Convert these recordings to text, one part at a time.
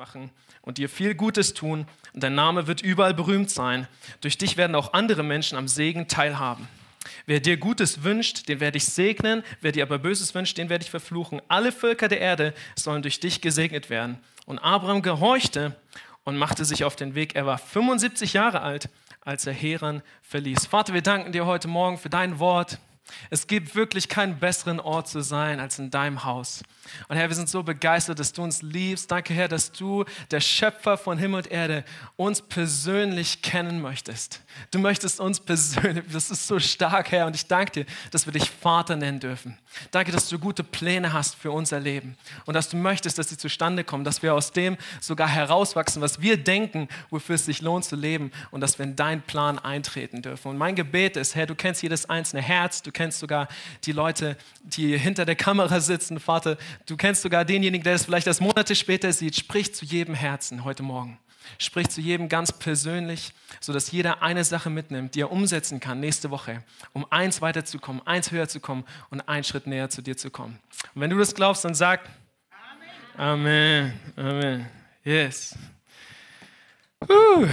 machen und dir viel Gutes tun und dein Name wird überall berühmt sein. Durch dich werden auch andere Menschen am Segen teilhaben. Wer dir Gutes wünscht, den werde ich segnen. Wer dir aber Böses wünscht, den werde ich verfluchen. Alle Völker der Erde sollen durch dich gesegnet werden. Und Abraham gehorchte und machte sich auf den Weg. Er war 75 Jahre alt, als er Heran verließ. Vater, wir danken dir heute Morgen für dein Wort. Es gibt wirklich keinen besseren Ort zu sein als in deinem Haus. Und Herr, wir sind so begeistert, dass du uns liebst. Danke, Herr, dass du, der Schöpfer von Himmel und Erde, uns persönlich kennen möchtest. Du möchtest uns persönlich, das ist so stark, Herr. Und ich danke dir, dass wir dich Vater nennen dürfen. Danke, dass du gute Pläne hast für unser Leben und dass du möchtest, dass sie zustande kommen, dass wir aus dem sogar herauswachsen, was wir denken, wofür es sich lohnt zu leben und dass wir in deinen Plan eintreten dürfen. Und mein Gebet ist, Herr, du kennst jedes einzelne Herz, du kennst sogar die Leute, die hinter der Kamera sitzen, Vater, du kennst sogar denjenigen, der es vielleicht erst Monate später sieht. Sprich zu jedem Herzen heute Morgen. Sprich zu jedem ganz persönlich, sodass jeder eine Sache mitnimmt, die er umsetzen kann nächste Woche, um eins weiterzukommen, eins höher zu kommen und einen Schritt näher zu dir zu kommen. Und wenn du das glaubst, dann sag Amen. Amen. Amen. Yes. Uh.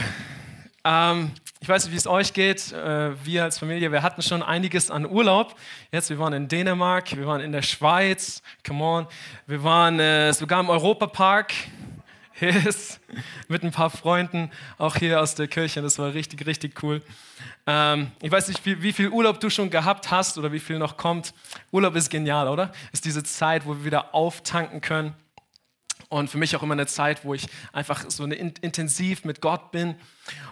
Ähm, ich weiß nicht, wie es euch geht. Äh, wir als Familie, wir hatten schon einiges an Urlaub. Jetzt, wir waren in Dänemark, wir waren in der Schweiz, come on. Wir waren äh, sogar im Europapark mit ein paar Freunden, auch hier aus der Kirche. Das war richtig, richtig cool. Ähm, ich weiß nicht, wie, viel Urlaub du schon gehabt hast oder wie viel noch kommt. Urlaub ist genial, oder? Ist diese Zeit, wo wir wieder auftanken können. Und für mich auch immer eine Zeit, wo ich einfach so eine, intensiv mit Gott bin.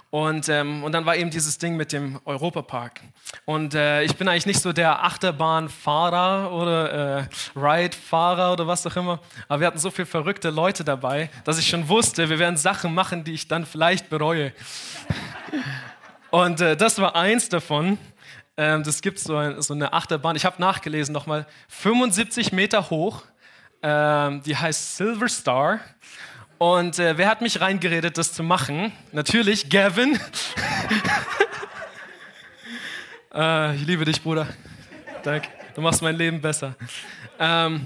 Und, ähm, und dann war eben dieses Ding mit dem Europapark. Und äh, ich bin eigentlich nicht so der Achterbahnfahrer oder äh, Ride-Fahrer oder was auch immer. Aber wir hatten so viele verrückte Leute dabei, dass ich schon wusste, wir werden Sachen machen, die ich dann vielleicht bereue. Und äh, das war eins davon. Ähm, das gibt so, ein, so eine Achterbahn. Ich habe nachgelesen nochmal. 75 Meter hoch ähm, die heißt Silver Star. Und äh, wer hat mich reingeredet, das zu machen? Natürlich Gavin. äh, ich liebe dich, Bruder. Danke. Du machst mein Leben besser. Ähm,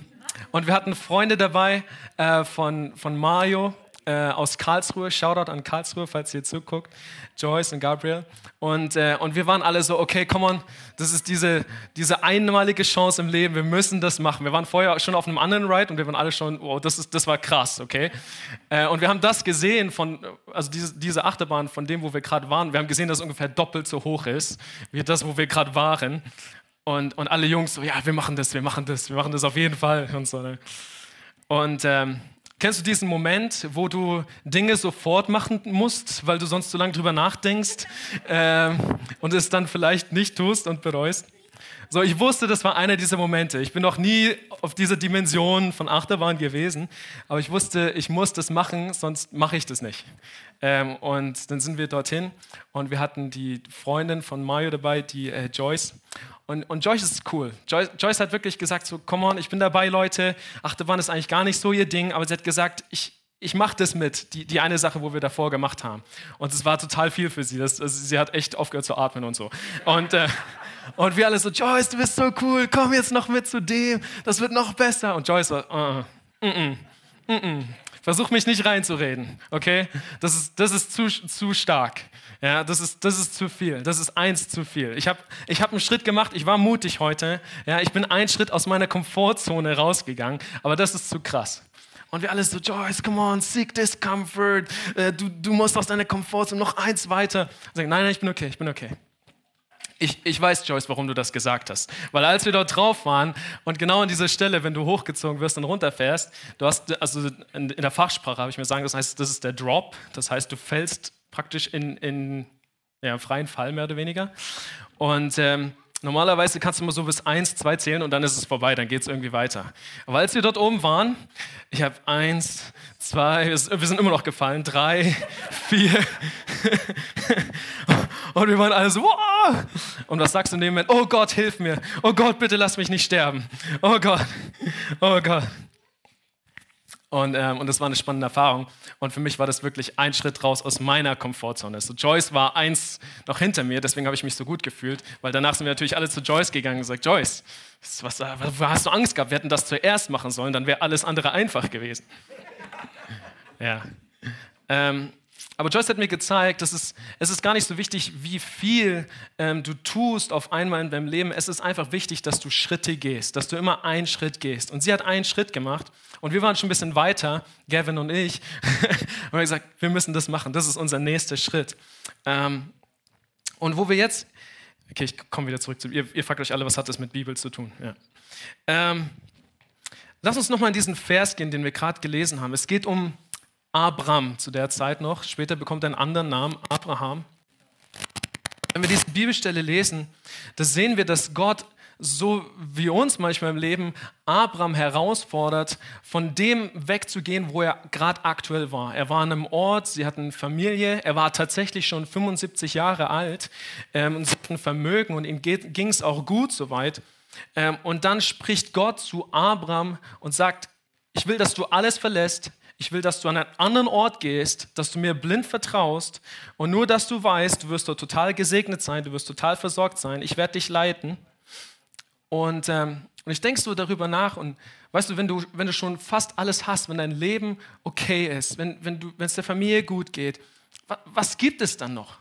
und wir hatten Freunde dabei äh, von, von Mario, äh, aus Karlsruhe. Shoutout an Karlsruhe, falls ihr zuguckt. Joyce und Gabriel. Und, äh, und wir waren alle so, okay, come on, das ist diese, diese einmalige Chance im Leben, wir müssen das machen. Wir waren vorher schon auf einem anderen Ride und wir waren alle schon, wow, das, ist, das war krass, okay. Äh, und wir haben das gesehen von, also diese, diese Achterbahn von dem, wo wir gerade waren, wir haben gesehen, dass es ungefähr doppelt so hoch ist, wie das, wo wir gerade waren. Und, und alle Jungs so, ja, wir machen das, wir machen das, wir machen das auf jeden Fall. Und, so, ne? und ähm, Kennst du diesen Moment, wo du Dinge sofort machen musst, weil du sonst zu lange drüber nachdenkst äh, und es dann vielleicht nicht tust und bereust? So, ich wusste, das war einer dieser Momente. Ich bin noch nie auf dieser Dimension von Achterbahn gewesen, aber ich wusste, ich muss das machen, sonst mache ich das nicht. Ähm, und dann sind wir dorthin und wir hatten die Freundin von Mario dabei, die äh, Joyce. Und, und Joyce ist cool. Joyce, Joyce, hat wirklich gesagt, so, come on, ich bin dabei, Leute. Achterbahn ist eigentlich gar nicht so ihr Ding, aber sie hat gesagt, ich, ich mache das mit, die, die eine Sache, wo wir davor gemacht haben. Und es war total viel für sie. Das, also sie hat echt aufgehört zu atmen und so. Und, äh, und wir alle so, Joyce, du bist so cool, komm jetzt noch mit zu dem, das wird noch besser. Und Joyce uh, uh, mm, mm, mm, Versuch mich nicht reinzureden, okay? Das ist, das ist zu, zu stark. Ja, das ist, das ist zu viel. Das ist eins zu viel. Ich habe ich hab einen Schritt gemacht. Ich war mutig heute. Ja, ich bin einen Schritt aus meiner Komfortzone rausgegangen. Aber das ist zu krass. Und wir alle so, Joyce, come on, seek discomfort. Äh, du, du musst aus deiner Komfortzone noch eins weiter. Ich sage, nein, nein, ich bin okay, ich bin okay. Ich, ich weiß, Joyce, warum du das gesagt hast. Weil als wir dort drauf waren und genau an dieser Stelle, wenn du hochgezogen wirst und runterfährst, du hast, also in, in der Fachsprache habe ich mir sagen, das heißt, das ist der Drop. Das heißt, du fällst praktisch in, in ja, freien Fall mehr oder weniger. Und ähm, normalerweise kannst du mal so bis eins, zwei zählen und dann ist es vorbei, dann geht es irgendwie weiter. Aber als wir dort oben waren, ich habe eins, zwei, wir sind immer noch gefallen, drei, vier. und wir waren alle so, wow! Und was sagst du in dem Moment? Oh Gott, hilf mir. Oh Gott, bitte lass mich nicht sterben. Oh Gott, oh Gott. Und, ähm, und das war eine spannende Erfahrung. Und für mich war das wirklich ein Schritt raus aus meiner Komfortzone. So, Joyce war eins noch hinter mir, deswegen habe ich mich so gut gefühlt, weil danach sind wir natürlich alle zu Joyce gegangen und gesagt, Joyce, was, was hast du Angst gehabt? Wir hätten das zuerst machen sollen, dann wäre alles andere einfach gewesen. Ja. Ähm, aber Joyce hat mir gezeigt, dass es, es ist gar nicht so wichtig, wie viel ähm, du tust auf einmal in deinem Leben. Es ist einfach wichtig, dass du Schritte gehst, dass du immer einen Schritt gehst. Und sie hat einen Schritt gemacht und wir waren schon ein bisschen weiter, Gavin und ich, und haben gesagt, wir müssen das machen. Das ist unser nächster Schritt. Ähm, und wo wir jetzt, okay, ich komme wieder zurück zu, ihr, ihr fragt euch alle, was hat das mit Bibel zu tun? Ja. Ähm, lass uns nochmal in diesen Vers gehen, den wir gerade gelesen haben. Es geht um Abram zu der Zeit noch. Später bekommt er einen anderen Namen, Abraham. Wenn wir diese Bibelstelle lesen, da sehen wir, dass Gott so wie uns manchmal im Leben Abraham herausfordert, von dem wegzugehen, wo er gerade aktuell war. Er war an einem Ort, sie hatten Familie, er war tatsächlich schon 75 Jahre alt ähm, und sie hatten Vermögen und ihm ging es auch gut soweit. Ähm, und dann spricht Gott zu Abraham und sagt, ich will, dass du alles verlässt, ich will, dass du an einen anderen Ort gehst, dass du mir blind vertraust und nur, dass du weißt, du wirst dort total gesegnet sein, du wirst total versorgt sein, ich werde dich leiten. Und, ähm, und ich denke so darüber nach und weißt du, wenn du, wenn du schon fast alles hast, wenn dein Leben okay ist, wenn, wenn, wenn es der Familie gut geht, was, was gibt es dann noch?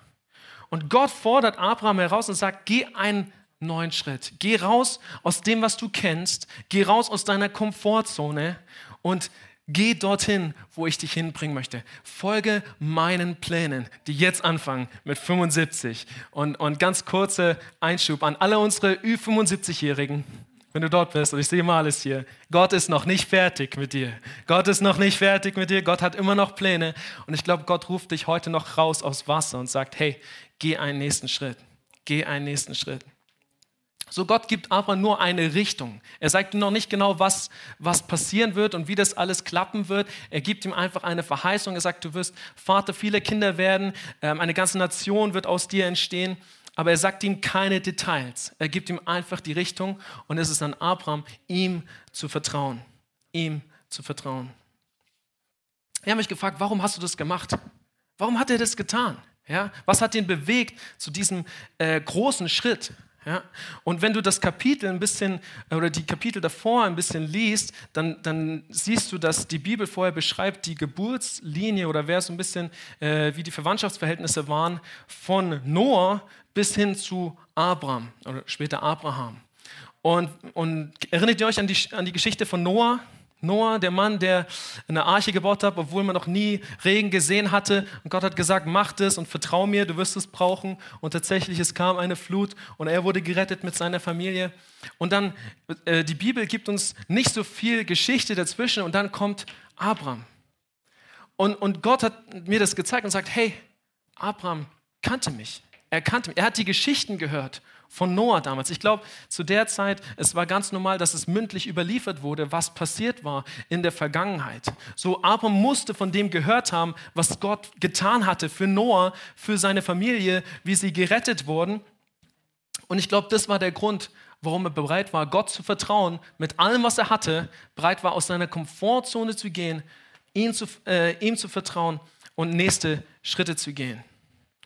Und Gott fordert Abraham heraus und sagt, geh einen neuen Schritt. Geh raus aus dem, was du kennst. Geh raus aus deiner Komfortzone und Geh dorthin, wo ich dich hinbringen möchte. Folge meinen Plänen, die jetzt anfangen mit 75. Und, und ganz kurzer Einschub an alle unsere Ü75-Jährigen, wenn du dort bist, und ich sehe mal alles hier. Gott ist noch nicht fertig mit dir. Gott ist noch nicht fertig mit dir. Gott hat immer noch Pläne. Und ich glaube, Gott ruft dich heute noch raus aus Wasser und sagt, hey, geh einen nächsten Schritt. Geh einen nächsten Schritt. So Gott gibt aber nur eine Richtung. Er sagt ihm noch nicht genau, was, was passieren wird und wie das alles klappen wird. Er gibt ihm einfach eine Verheißung. Er sagt, du wirst Vater vieler Kinder werden, ähm, eine ganze Nation wird aus dir entstehen. Aber er sagt ihm keine Details. Er gibt ihm einfach die Richtung und es ist an Abraham, ihm zu vertrauen. Ihm zu vertrauen. Ich habe mich gefragt, warum hast du das gemacht? Warum hat er das getan? Ja? Was hat ihn bewegt zu diesem äh, großen Schritt? Ja? Und wenn du das Kapitel ein bisschen oder die Kapitel davor ein bisschen liest, dann, dann siehst du, dass die Bibel vorher beschreibt die Geburtslinie oder wer so ein bisschen, äh, wie die Verwandtschaftsverhältnisse waren, von Noah bis hin zu Abraham oder später Abraham. Und, und erinnert ihr euch an die, an die Geschichte von Noah? Noah, der Mann, der eine Arche gebaut hat, obwohl man noch nie Regen gesehen hatte. Und Gott hat gesagt, mach das und vertrau mir, du wirst es brauchen. Und tatsächlich, es kam eine Flut und er wurde gerettet mit seiner Familie. Und dann, äh, die Bibel gibt uns nicht so viel Geschichte dazwischen und dann kommt Abraham. Und, und Gott hat mir das gezeigt und sagt, hey, Abraham kannte mich. Er kannte mich. Er hat die Geschichten gehört von Noah damals. Ich glaube, zu der Zeit, es war ganz normal, dass es mündlich überliefert wurde, was passiert war in der Vergangenheit. So, Abraham musste von dem gehört haben, was Gott getan hatte für Noah, für seine Familie, wie sie gerettet wurden. Und ich glaube, das war der Grund, warum er bereit war, Gott zu vertrauen, mit allem, was er hatte, bereit war, aus seiner Komfortzone zu gehen, ihm zu, äh, ihm zu vertrauen und nächste Schritte zu gehen.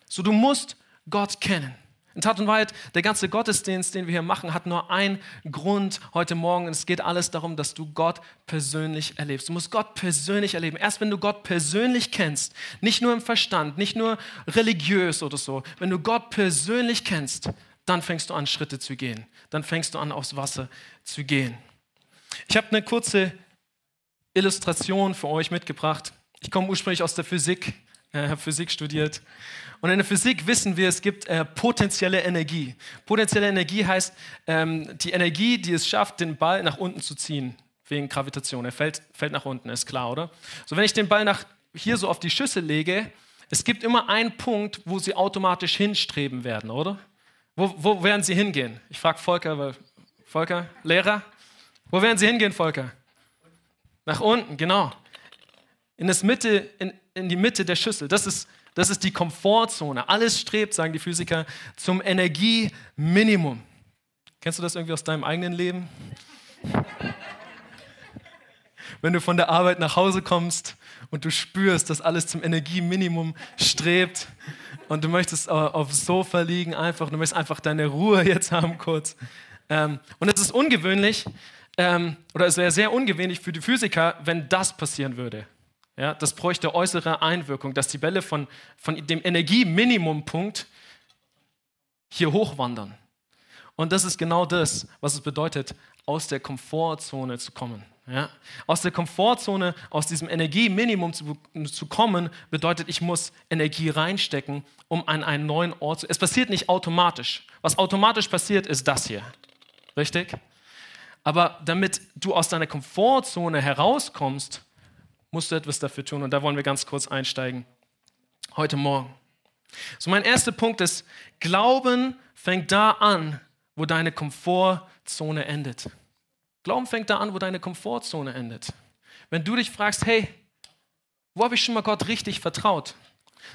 So, du musst Gott kennen. In Tat und Wahrheit, der ganze Gottesdienst, den wir hier machen, hat nur einen Grund heute Morgen. Es geht alles darum, dass du Gott persönlich erlebst. Du musst Gott persönlich erleben. Erst wenn du Gott persönlich kennst, nicht nur im Verstand, nicht nur religiös oder so, wenn du Gott persönlich kennst, dann fängst du an, Schritte zu gehen. Dann fängst du an, aufs Wasser zu gehen. Ich habe eine kurze Illustration für euch mitgebracht. Ich komme ursprünglich aus der Physik, äh, habe Physik studiert. Und in der Physik wissen wir, es gibt äh, potenzielle Energie. Potenzielle Energie heißt ähm, die Energie, die es schafft, den Ball nach unten zu ziehen, wegen Gravitation. Er fällt, fällt nach unten, ist klar, oder? So, wenn ich den Ball nach, hier so auf die Schüssel lege, es gibt immer einen Punkt, wo sie automatisch hinstreben werden, oder? Wo, wo werden sie hingehen? Ich frage Volker, weil, Volker, Lehrer, wo werden sie hingehen, Volker? Nach unten, genau. In, das Mitte, in, in die Mitte der Schüssel. Das ist das ist die Komfortzone. Alles strebt, sagen die Physiker, zum Energieminimum. Kennst du das irgendwie aus deinem eigenen Leben? Wenn du von der Arbeit nach Hause kommst und du spürst, dass alles zum Energieminimum strebt und du möchtest aufs Sofa liegen, einfach, du möchtest einfach deine Ruhe jetzt haben kurz. Ähm, und es ist ungewöhnlich, ähm, oder es wäre sehr ungewöhnlich für die Physiker, wenn das passieren würde. Ja, das bräuchte äußere Einwirkung, dass die Bälle von, von dem Energieminimumpunkt hier hochwandern. Und das ist genau das, was es bedeutet, aus der Komfortzone zu kommen. Ja? Aus der Komfortzone, aus diesem Energieminimum zu, zu kommen, bedeutet, ich muss Energie reinstecken, um an einen neuen Ort zu. Es passiert nicht automatisch. Was automatisch passiert, ist das hier. Richtig? Aber damit du aus deiner Komfortzone herauskommst, musst du etwas dafür tun. Und da wollen wir ganz kurz einsteigen. Heute Morgen. So, mein erster Punkt ist, Glauben fängt da an, wo deine Komfortzone endet. Glauben fängt da an, wo deine Komfortzone endet. Wenn du dich fragst, hey, wo habe ich schon mal Gott richtig vertraut?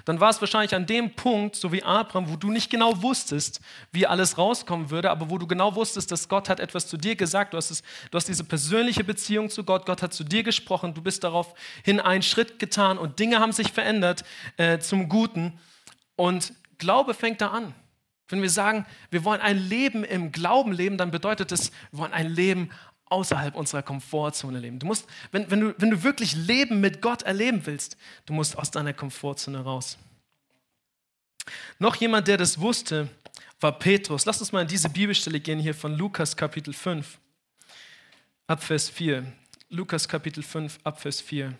Dann war es wahrscheinlich an dem Punkt, so wie Abraham, wo du nicht genau wusstest, wie alles rauskommen würde, aber wo du genau wusstest, dass Gott hat etwas zu dir gesagt. Du hast, es, du hast diese persönliche Beziehung zu Gott. Gott hat zu dir gesprochen. Du bist daraufhin einen Schritt getan und Dinge haben sich verändert äh, zum Guten. Und Glaube fängt da an. Wenn wir sagen, wir wollen ein Leben im Glauben leben, dann bedeutet es, wir wollen ein Leben außerhalb unserer Komfortzone leben. Du musst, wenn, wenn, du, wenn du wirklich Leben mit Gott erleben willst, du musst aus deiner Komfortzone raus. Noch jemand, der das wusste, war Petrus. Lass uns mal in diese Bibelstelle gehen hier von Lukas Kapitel 5, ab Vers 4. Lukas Kapitel 5, ab Vers 4.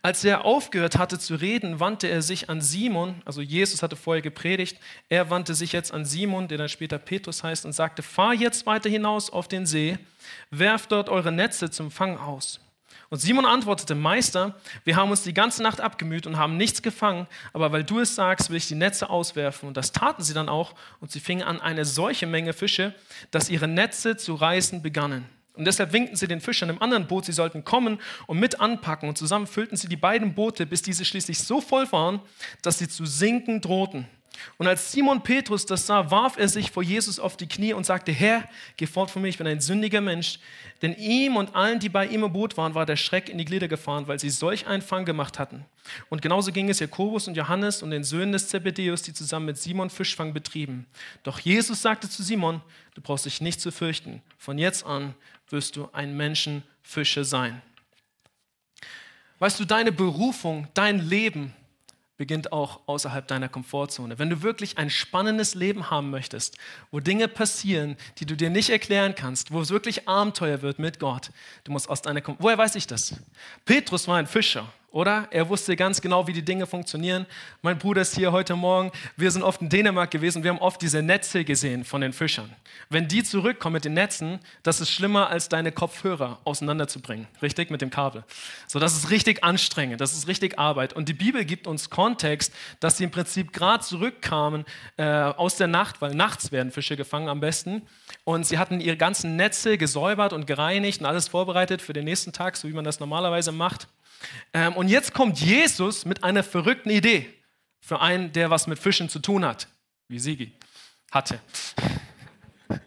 Als er aufgehört hatte zu reden, wandte er sich an Simon, also Jesus hatte vorher gepredigt, er wandte sich jetzt an Simon, der dann später Petrus heißt, und sagte, fahr jetzt weiter hinaus auf den See, werft dort eure Netze zum Fang aus. Und Simon antwortete, Meister, wir haben uns die ganze Nacht abgemüht und haben nichts gefangen, aber weil du es sagst, will ich die Netze auswerfen. Und das taten sie dann auch, und sie fingen an eine solche Menge Fische, dass ihre Netze zu reißen begannen. Und deshalb winkten sie den Fischern im anderen Boot, sie sollten kommen und mit anpacken. Und zusammen füllten sie die beiden Boote, bis diese schließlich so voll waren, dass sie zu sinken drohten. Und als Simon Petrus das sah, warf er sich vor Jesus auf die Knie und sagte, Herr, geh fort von mir, ich bin ein sündiger Mensch. Denn ihm und allen, die bei ihm im Boot waren, war der Schreck in die Glieder gefahren, weil sie solch einen Fang gemacht hatten. Und genauso ging es Jakobus und Johannes und den Söhnen des Zebedeus, die zusammen mit Simon Fischfang betrieben. Doch Jesus sagte zu Simon, du brauchst dich nicht zu fürchten. Von jetzt an wirst du ein Menschenfischer sein. Weißt du, deine Berufung, dein Leben beginnt auch außerhalb deiner Komfortzone. Wenn du wirklich ein spannendes Leben haben möchtest, wo Dinge passieren, die du dir nicht erklären kannst, wo es wirklich Abenteuer wird mit Gott, du musst aus deiner Komfortzone. Woher weiß ich das? Petrus war ein Fischer oder? Er wusste ganz genau, wie die Dinge funktionieren. Mein Bruder ist hier heute Morgen. Wir sind oft in Dänemark gewesen. Wir haben oft diese Netze gesehen von den Fischern. Wenn die zurückkommen mit den Netzen, das ist schlimmer, als deine Kopfhörer auseinanderzubringen. Richtig? Mit dem Kabel. So, das ist richtig anstrengend. Das ist richtig Arbeit. Und die Bibel gibt uns Kontext, dass sie im Prinzip gerade zurückkamen äh, aus der Nacht, weil nachts werden Fische gefangen am besten. Und sie hatten ihre ganzen Netze gesäubert und gereinigt und alles vorbereitet für den nächsten Tag, so wie man das normalerweise macht. Ähm, und jetzt kommt Jesus mit einer verrückten Idee für einen, der was mit Fischen zu tun hat, wie Sigi hatte.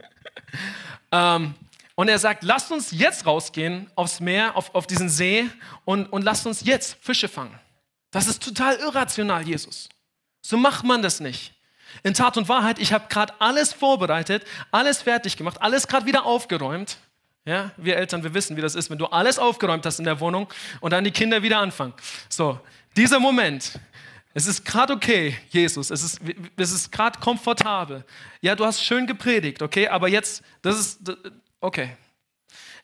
ähm, und er sagt, lasst uns jetzt rausgehen aufs Meer, auf, auf diesen See und, und lasst uns jetzt Fische fangen. Das ist total irrational, Jesus. So macht man das nicht. In Tat und Wahrheit, ich habe gerade alles vorbereitet, alles fertig gemacht, alles gerade wieder aufgeräumt. Ja, wir Eltern, wir wissen, wie das ist, wenn du alles aufgeräumt hast in der Wohnung und dann die Kinder wieder anfangen. So, dieser Moment, es ist gerade okay, Jesus, es ist, es ist gerade komfortabel. Ja, du hast schön gepredigt, okay, aber jetzt, das ist, okay.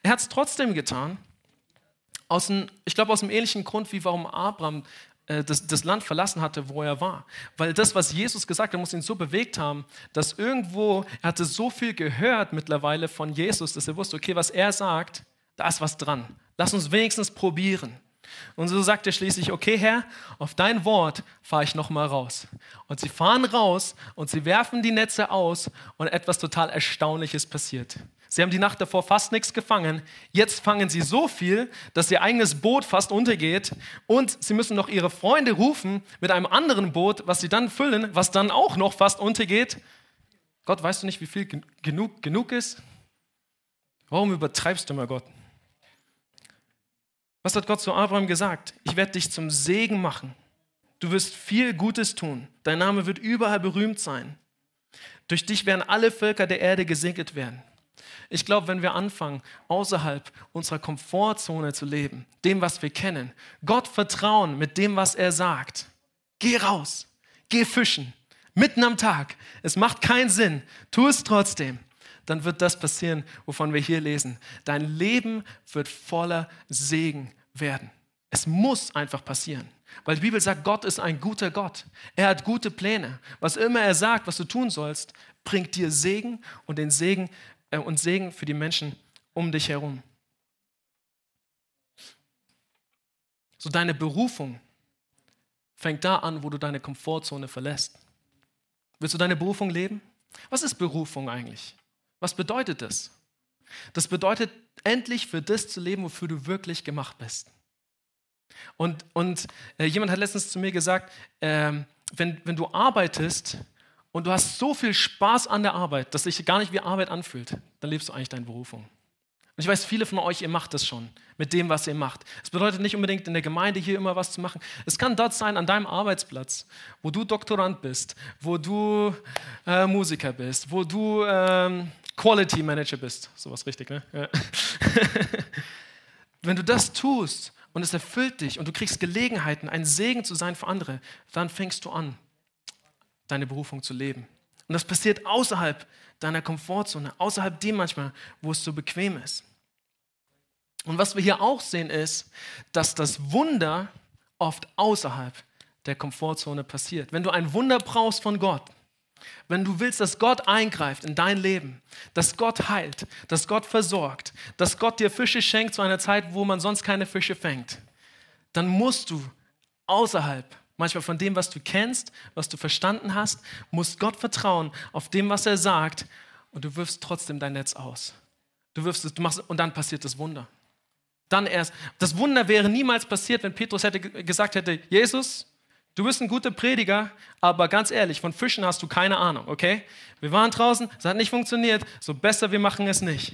Er hat es trotzdem getan, aus dem, ich glaube aus dem ähnlichen Grund, wie warum Abraham das, das, Land verlassen hatte, wo er war. Weil das, was Jesus gesagt hat, muss ihn so bewegt haben, dass irgendwo, er hatte so viel gehört mittlerweile von Jesus, dass er wusste, okay, was er sagt, da ist was dran. Lass uns wenigstens probieren. Und so sagt er schließlich, okay Herr, auf dein Wort fahre ich nochmal raus. Und sie fahren raus und sie werfen die Netze aus und etwas total Erstaunliches passiert. Sie haben die Nacht davor fast nichts gefangen. Jetzt fangen sie so viel, dass ihr eigenes Boot fast untergeht. Und sie müssen noch ihre Freunde rufen mit einem anderen Boot, was sie dann füllen, was dann auch noch fast untergeht. Gott, weißt du nicht, wie viel genug, genug ist? Warum übertreibst du mal Gott? Was hat Gott zu Abraham gesagt? Ich werde dich zum Segen machen. Du wirst viel Gutes tun. Dein Name wird überall berühmt sein. Durch dich werden alle Völker der Erde gesegnet werden. Ich glaube, wenn wir anfangen, außerhalb unserer Komfortzone zu leben, dem, was wir kennen, Gott vertrauen mit dem, was er sagt, geh raus, geh fischen, mitten am Tag, es macht keinen Sinn, tu es trotzdem, dann wird das passieren, wovon wir hier lesen. Dein Leben wird voller Segen werden. Es muss einfach passieren. Weil die Bibel sagt, Gott ist ein guter Gott. Er hat gute Pläne. Was immer er sagt, was du tun sollst, bringt dir Segen und den Segen und Segen für die Menschen um dich herum. So deine Berufung fängt da an, wo du deine Komfortzone verlässt. Willst du deine Berufung leben? Was ist Berufung eigentlich? Was bedeutet das? Das bedeutet, endlich für das zu leben, wofür du wirklich gemacht bist. Und, und äh, jemand hat letztens zu mir gesagt, äh, wenn, wenn du arbeitest, und du hast so viel Spaß an der Arbeit, dass sich gar nicht wie Arbeit anfühlt, dann lebst du eigentlich deine Berufung. Und ich weiß, viele von euch, ihr macht das schon mit dem, was ihr macht. Es bedeutet nicht unbedingt in der Gemeinde hier immer was zu machen. Es kann dort sein, an deinem Arbeitsplatz, wo du Doktorand bist, wo du äh, Musiker bist, wo du ähm, Quality Manager bist. Sowas richtig, ne? Ja. Wenn du das tust und es erfüllt dich und du kriegst Gelegenheiten, ein Segen zu sein für andere, dann fängst du an, deine Berufung zu leben. Und das passiert außerhalb deiner Komfortzone, außerhalb dem manchmal, wo es so bequem ist. Und was wir hier auch sehen, ist, dass das Wunder oft außerhalb der Komfortzone passiert. Wenn du ein Wunder brauchst von Gott, wenn du willst, dass Gott eingreift in dein Leben, dass Gott heilt, dass Gott versorgt, dass Gott dir Fische schenkt zu einer Zeit, wo man sonst keine Fische fängt, dann musst du außerhalb manchmal von dem, was du kennst, was du verstanden hast, musst Gott vertrauen auf dem, was er sagt und du wirfst trotzdem dein Netz aus. Du wirfst es, du machst und dann passiert das Wunder. Dann erst. Das Wunder wäre niemals passiert, wenn Petrus hätte gesagt hätte, Jesus, du bist ein guter Prediger, aber ganz ehrlich, von Fischen hast du keine Ahnung, okay? Wir waren draußen, es hat nicht funktioniert, so besser wir machen es nicht.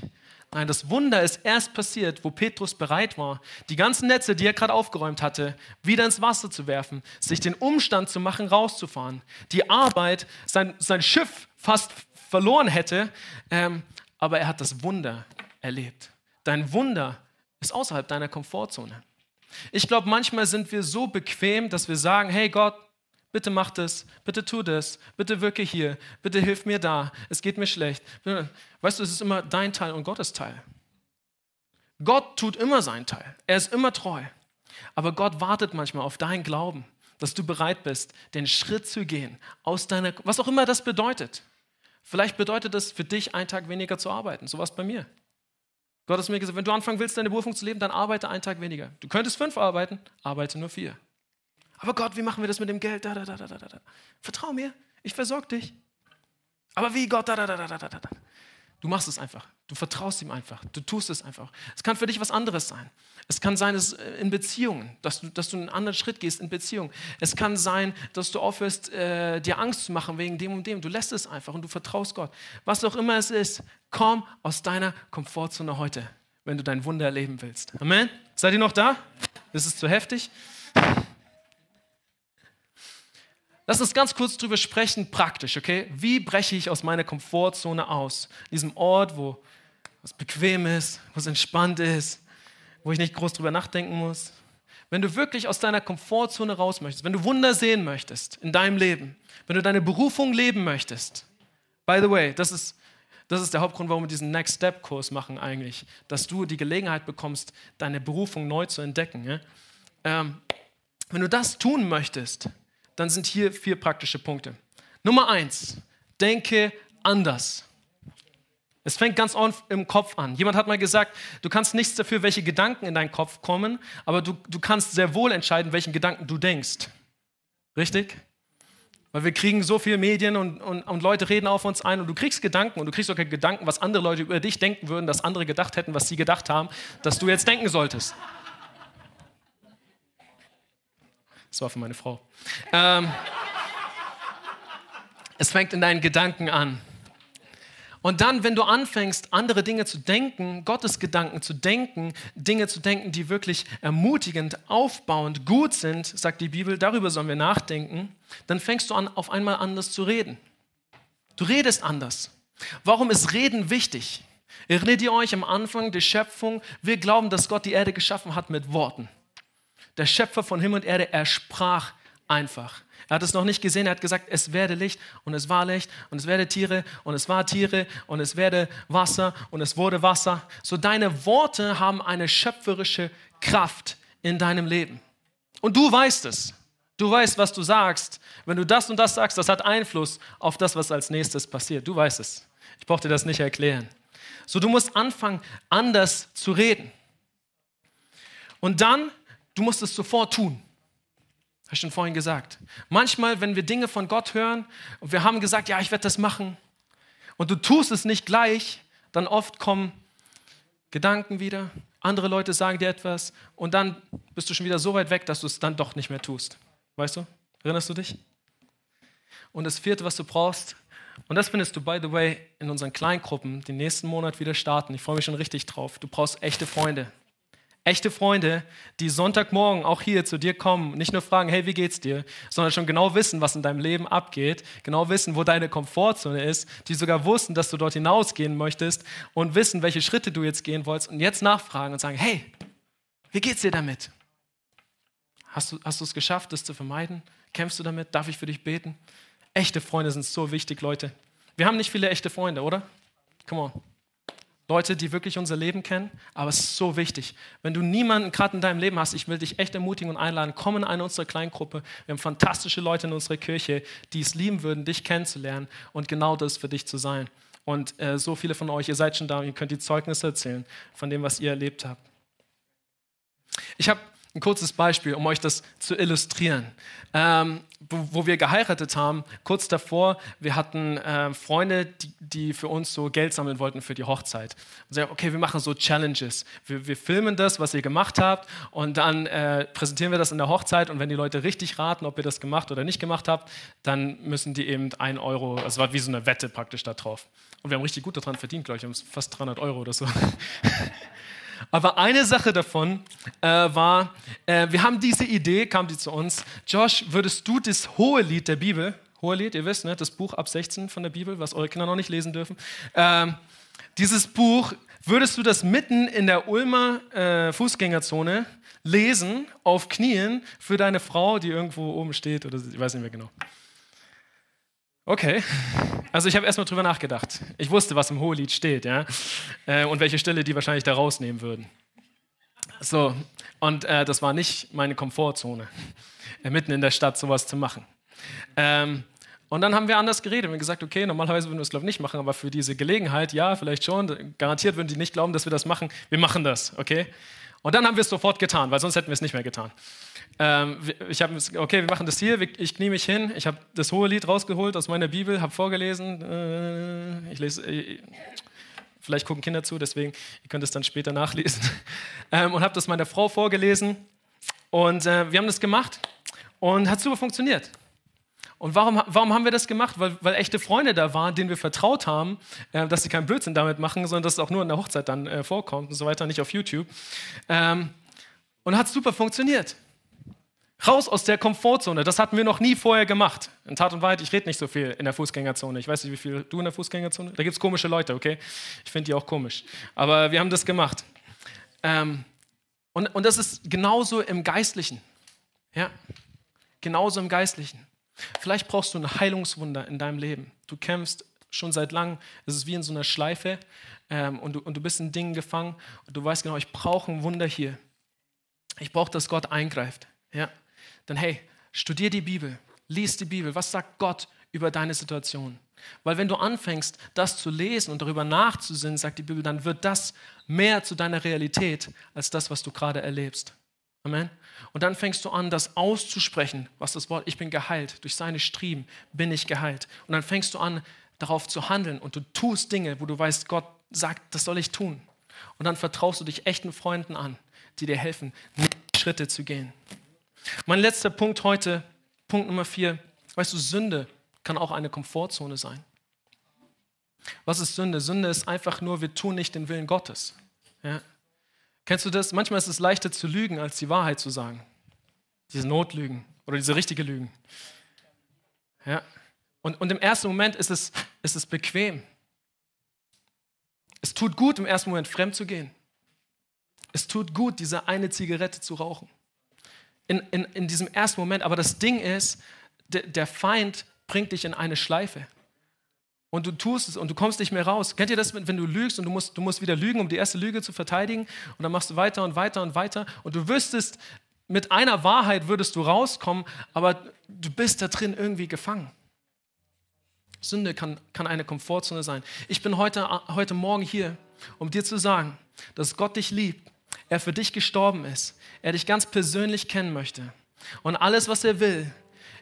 Nein, das Wunder ist erst passiert, wo Petrus bereit war, die ganzen Netze, die er gerade aufgeräumt hatte, wieder ins Wasser zu werfen, sich den Umstand zu machen, rauszufahren. Die Arbeit, sein, sein Schiff fast verloren hätte, ähm, aber er hat das Wunder erlebt. Dein Wunder ist außerhalb deiner Komfortzone. Ich glaube, manchmal sind wir so bequem, dass wir sagen, hey Gott, bitte mach das, bitte tu das, bitte wirke hier, bitte hilf mir da, es geht mir schlecht. Weißt du, es ist immer dein Teil und Gottes Teil. Gott tut immer seinen Teil, er ist immer treu. Aber Gott wartet manchmal auf deinen Glauben, dass du bereit bist, den Schritt zu gehen aus deiner, was auch immer das bedeutet. Vielleicht bedeutet das für dich, einen Tag weniger zu arbeiten. So war es bei mir. Gott hat mir gesagt, wenn du anfangen willst, deine Berufung zu leben, dann arbeite einen Tag weniger. Du könntest fünf arbeiten, arbeite nur vier. Aber Gott, wie machen wir das mit dem Geld? Da, da, da, da, da, da. Vertrau mir, ich versorge dich. Aber wie Gott? Da, da, da, da, da, da. Du machst es einfach. Du vertraust ihm einfach. Du tust es einfach. Es kann für dich was anderes sein. Es kann sein, dass äh, in Beziehungen, dass du, dass du einen anderen Schritt gehst in Beziehungen. Es kann sein, dass du aufhörst, äh, dir Angst zu machen wegen dem und dem. Du lässt es einfach und du vertraust Gott. Was auch immer es ist, komm aus deiner Komfortzone heute, wenn du dein Wunder erleben willst. Amen. Seid ihr noch da? Ist es zu heftig? Lass uns ganz kurz drüber sprechen, praktisch, okay? Wie breche ich aus meiner Komfortzone aus? In diesem Ort, wo es bequem ist, wo es entspannt ist, wo ich nicht groß drüber nachdenken muss. Wenn du wirklich aus deiner Komfortzone raus möchtest, wenn du Wunder sehen möchtest in deinem Leben, wenn du deine Berufung leben möchtest, by the way, das ist, das ist der Hauptgrund, warum wir diesen Next Step Kurs machen eigentlich, dass du die Gelegenheit bekommst, deine Berufung neu zu entdecken. Ja? Ähm, wenn du das tun möchtest, dann sind hier vier praktische Punkte. Nummer eins, denke anders. Es fängt ganz oft im Kopf an. Jemand hat mal gesagt, du kannst nichts dafür, welche Gedanken in deinen Kopf kommen, aber du, du kannst sehr wohl entscheiden, welchen Gedanken du denkst. Richtig? Weil wir kriegen so viele Medien und, und, und Leute reden auf uns ein und du kriegst Gedanken und du kriegst sogar Gedanken, was andere Leute über dich denken würden, dass andere gedacht hätten, was sie gedacht haben, dass du jetzt denken solltest. Das war für meine Frau. Ähm, es fängt in deinen Gedanken an. Und dann, wenn du anfängst, andere Dinge zu denken, Gottes Gedanken zu denken, Dinge zu denken, die wirklich ermutigend, aufbauend, gut sind, sagt die Bibel, darüber sollen wir nachdenken, dann fängst du an, auf einmal anders zu reden. Du redest anders. Warum ist Reden wichtig? Erinnert ihr euch am Anfang der Schöpfung? Wir glauben, dass Gott die Erde geschaffen hat mit Worten. Der Schöpfer von Himmel und Erde, er sprach einfach. Er hat es noch nicht gesehen, er hat gesagt, es werde Licht und es war Licht und es werde Tiere und es war Tiere und es werde Wasser und es wurde Wasser. So deine Worte haben eine schöpferische Kraft in deinem Leben. Und du weißt es. Du weißt, was du sagst. Wenn du das und das sagst, das hat Einfluss auf das, was als nächstes passiert. Du weißt es. Ich brauche dir das nicht erklären. So, du musst anfangen, anders zu reden. Und dann, du musst es sofort tun. Habe ich schon vorhin gesagt. Manchmal, wenn wir Dinge von Gott hören und wir haben gesagt, ja, ich werde das machen, und du tust es nicht gleich, dann oft kommen Gedanken wieder, andere Leute sagen dir etwas und dann bist du schon wieder so weit weg, dass du es dann doch nicht mehr tust. Weißt du? Erinnerst du dich? Und das vierte, was du brauchst, und das findest du, by the way, in unseren Kleingruppen, die nächsten Monat wieder starten. Ich freue mich schon richtig drauf. Du brauchst echte Freunde. Echte Freunde, die Sonntagmorgen auch hier zu dir kommen, nicht nur fragen, hey, wie geht's dir, sondern schon genau wissen, was in deinem Leben abgeht, genau wissen, wo deine Komfortzone ist, die sogar wussten, dass du dort hinausgehen möchtest und wissen, welche Schritte du jetzt gehen wolltest und jetzt nachfragen und sagen, hey, wie geht's dir damit? Hast du, hast du es geschafft, das zu vermeiden? Kämpfst du damit? Darf ich für dich beten? Echte Freunde sind so wichtig, Leute. Wir haben nicht viele echte Freunde, oder? Come on. Leute, die wirklich unser Leben kennen, aber es ist so wichtig. Wenn du niemanden gerade in deinem Leben hast, ich will dich echt ermutigen und einladen, komm in eine unserer Kleingruppe. Wir haben fantastische Leute in unserer Kirche, die es lieben würden, dich kennenzulernen und genau das für dich zu sein. Und äh, so viele von euch, ihr seid schon da und ihr könnt die Zeugnisse erzählen von dem, was ihr erlebt habt. Ich habe ein kurzes Beispiel, um euch das zu illustrieren. Ähm, wo, wo, wir geheiratet haben, kurz davor, wir hatten äh, Freunde, die, die, für uns so Geld sammeln wollten für die Hochzeit. Und sagen, okay, wir machen so Challenges. Wir, wir filmen das, was ihr gemacht habt, und dann äh, präsentieren wir das in der Hochzeit. Und wenn die Leute richtig raten, ob ihr das gemacht oder nicht gemacht habt, dann müssen die eben ein Euro, also war wie so eine Wette praktisch da drauf. Und wir haben richtig gut daran verdient, glaube ich, wir haben fast 300 Euro oder so. Aber eine Sache davon äh, war, äh, wir haben diese Idee, kam die zu uns. Josh, würdest du das hohe Lied der Bibel, hohe Lied, ihr wisst, ne, das Buch ab 16 von der Bibel, was eure Kinder noch nicht lesen dürfen, ähm, dieses Buch, würdest du das mitten in der Ulmer äh, Fußgängerzone lesen, auf Knien, für deine Frau, die irgendwo oben steht, oder ich weiß nicht mehr genau. Okay, also ich habe erstmal drüber nachgedacht. Ich wusste, was im Hohelied steht, ja, äh, und welche Stelle die wahrscheinlich da rausnehmen würden. So, und äh, das war nicht meine Komfortzone, äh, mitten in der Stadt sowas zu machen. Ähm, und dann haben wir anders geredet. Haben gesagt, okay, normalerweise würden wir es, glaube ich, nicht machen, aber für diese Gelegenheit, ja, vielleicht schon. Garantiert würden die nicht glauben, dass wir das machen. Wir machen das, okay? Und dann haben wir es sofort getan, weil sonst hätten wir es nicht mehr getan. Ähm, ich habe, okay, wir machen das hier, ich knie mich hin, ich habe das hohe Lied rausgeholt aus meiner Bibel, habe vorgelesen, äh, ich lese, äh, vielleicht gucken Kinder zu, deswegen, ihr könnt es dann später nachlesen, ähm, und habe das meiner Frau vorgelesen und äh, wir haben das gemacht und hat super funktioniert. Und warum, warum haben wir das gemacht? Weil, weil echte Freunde da waren, denen wir vertraut haben, äh, dass sie keinen Blödsinn damit machen, sondern dass es auch nur in der Hochzeit dann äh, vorkommt und so weiter, nicht auf YouTube. Ähm, und hat super funktioniert. Raus aus der Komfortzone. Das hatten wir noch nie vorher gemacht. In Tat und Wahrheit, ich rede nicht so viel in der Fußgängerzone. Ich weiß nicht, wie viel du in der Fußgängerzone. Da gibt es komische Leute, okay? Ich finde die auch komisch. Aber wir haben das gemacht. Ähm, und, und das ist genauso im Geistlichen. Ja, genauso im Geistlichen. Vielleicht brauchst du ein Heilungswunder in deinem Leben. Du kämpfst schon seit langem. Es ist wie in so einer Schleife ähm, und, du, und du bist in Dingen gefangen und du weißt genau, ich brauche ein Wunder hier. Ich brauche, dass Gott eingreift. Ja dann hey, studier die Bibel, lies die Bibel. Was sagt Gott über deine Situation? Weil wenn du anfängst, das zu lesen und darüber nachzusinnen, sagt die Bibel, dann wird das mehr zu deiner Realität als das, was du gerade erlebst. Amen. Und dann fängst du an, das auszusprechen, was das Wort, ich bin geheilt, durch seine Striemen bin ich geheilt. Und dann fängst du an, darauf zu handeln und du tust Dinge, wo du weißt, Gott sagt, das soll ich tun. Und dann vertraust du dich echten Freunden an, die dir helfen, Schritte zu gehen. Mein letzter Punkt heute, Punkt Nummer vier. Weißt du, Sünde kann auch eine Komfortzone sein. Was ist Sünde? Sünde ist einfach nur, wir tun nicht den Willen Gottes. Ja. Kennst du das? Manchmal ist es leichter zu lügen, als die Wahrheit zu sagen. Diese Notlügen oder diese richtige Lügen. Ja. Und, und im ersten Moment ist es, ist es bequem. Es tut tut gut, im ersten Moment fremd zu gehen. Es tut gut, diese eine Zigarette zu rauchen. In, in, in diesem ersten Moment. Aber das Ding ist, de, der Feind bringt dich in eine Schleife. Und du tust es und du kommst nicht mehr raus. Kennt ihr das, wenn du lügst und du musst, du musst wieder lügen, um die erste Lüge zu verteidigen? Und dann machst du weiter und weiter und weiter. Und du wüsstest, mit einer Wahrheit würdest du rauskommen, aber du bist da drin irgendwie gefangen. Sünde kann, kann eine Komfortzone sein. Ich bin heute, heute Morgen hier, um dir zu sagen, dass Gott dich liebt, er für dich gestorben ist, er dich ganz persönlich kennen möchte. Und alles, was er will,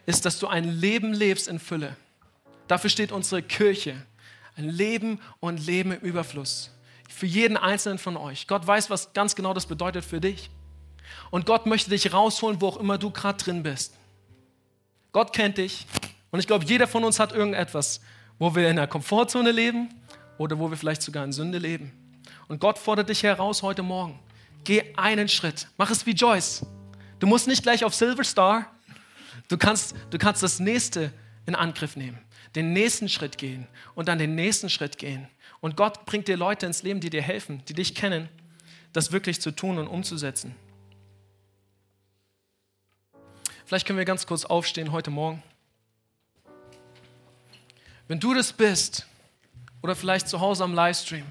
ist, dass du ein Leben lebst in Fülle. Dafür steht unsere Kirche. Ein Leben und Leben im Überfluss. Für jeden einzelnen von euch. Gott weiß, was ganz genau das bedeutet für dich. Und Gott möchte dich rausholen, wo auch immer du gerade drin bist. Gott kennt dich. Und ich glaube, jeder von uns hat irgendetwas, wo wir in der Komfortzone leben oder wo wir vielleicht sogar in Sünde leben. Und Gott fordert dich heraus heute Morgen. Geh einen Schritt. Mach es wie Joyce. Du musst nicht gleich auf Silver Star. Du kannst, du kannst das nächste in Angriff nehmen. Den nächsten Schritt gehen und dann den nächsten Schritt gehen. Und Gott bringt dir Leute ins Leben, die dir helfen, die dich kennen, das wirklich zu tun und umzusetzen. Vielleicht können wir ganz kurz aufstehen heute Morgen. Wenn du das bist oder vielleicht zu Hause am Livestream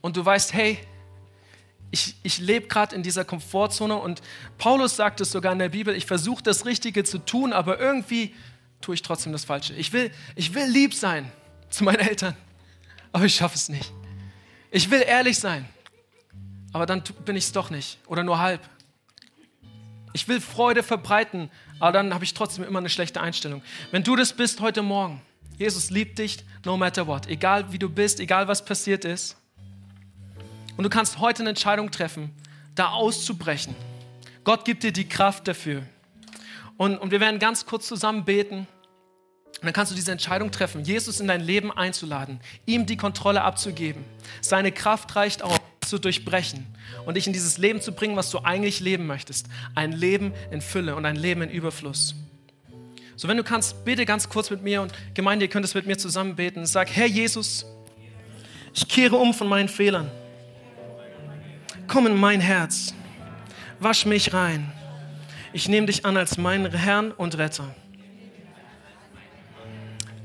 und du weißt, hey, ich, ich lebe gerade in dieser Komfortzone und Paulus sagt es sogar in der Bibel, ich versuche das Richtige zu tun, aber irgendwie tue ich trotzdem das Falsche. Ich will, ich will lieb sein zu meinen Eltern, aber ich schaffe es nicht. Ich will ehrlich sein, aber dann bin ich es doch nicht oder nur halb. Ich will Freude verbreiten, aber dann habe ich trotzdem immer eine schlechte Einstellung. Wenn du das bist heute Morgen, Jesus liebt dich no matter what, egal wie du bist, egal was passiert ist. Und du kannst heute eine Entscheidung treffen, da auszubrechen. Gott gibt dir die Kraft dafür. Und, und wir werden ganz kurz zusammen beten. Und dann kannst du diese Entscheidung treffen, Jesus in dein Leben einzuladen, ihm die Kontrolle abzugeben. Seine Kraft reicht auch zu durchbrechen und dich in dieses Leben zu bringen, was du eigentlich leben möchtest. Ein Leben in Fülle und ein Leben in Überfluss. So, wenn du kannst, bete ganz kurz mit mir und Gemeinde, ihr könnt es mit mir zusammen beten. Sag, Herr Jesus, ich kehre um von meinen Fehlern. Komm in mein Herz, wasch mich rein. Ich nehme dich an als meinen Herrn und Retter.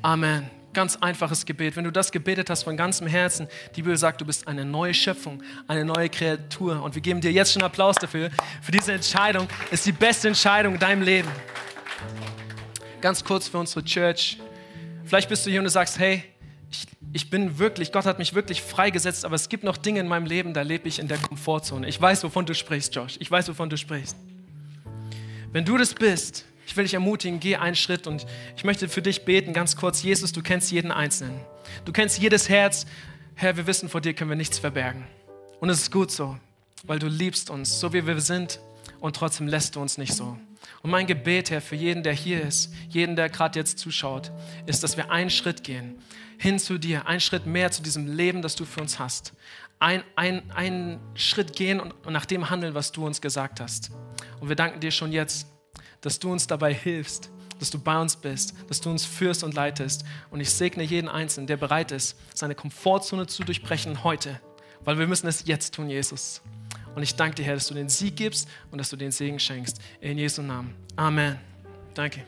Amen. Ganz einfaches Gebet. Wenn du das gebetet hast von ganzem Herzen, die Bibel sagt, du bist eine neue Schöpfung, eine neue Kreatur. Und wir geben dir jetzt schon Applaus dafür. Für diese Entscheidung ist die beste Entscheidung in deinem Leben. Ganz kurz für unsere Church. Vielleicht bist du hier und du sagst, hey, ich, ich bin wirklich, Gott hat mich wirklich freigesetzt, aber es gibt noch Dinge in meinem Leben, da lebe ich in der Komfortzone. Ich weiß, wovon du sprichst, Josh. Ich weiß, wovon du sprichst. Wenn du das bist, ich will dich ermutigen, geh einen Schritt und ich möchte für dich beten, ganz kurz. Jesus, du kennst jeden Einzelnen. Du kennst jedes Herz. Herr, wir wissen, vor dir können wir nichts verbergen. Und es ist gut so, weil du liebst uns, so wie wir sind und trotzdem lässt du uns nicht so. Und mein Gebet, Herr, für jeden, der hier ist, jeden, der gerade jetzt zuschaut, ist, dass wir einen Schritt gehen hin zu dir, einen Schritt mehr zu diesem Leben, das du für uns hast. Ein, ein, einen Schritt gehen und, nach dem handeln, was du uns gesagt hast. Und wir danken dir schon jetzt, dass du uns dabei hilfst, dass du bei uns bist, dass du uns führst und leitest. Und ich segne jeden Einzelnen, der bereit ist, seine Komfortzone zu durchbrechen heute, weil wir müssen es jetzt tun, Jesus. Und ich danke dir, Herr, dass du den Sieg gibst und dass du den Segen schenkst. In Jesu Namen. Amen. Danke.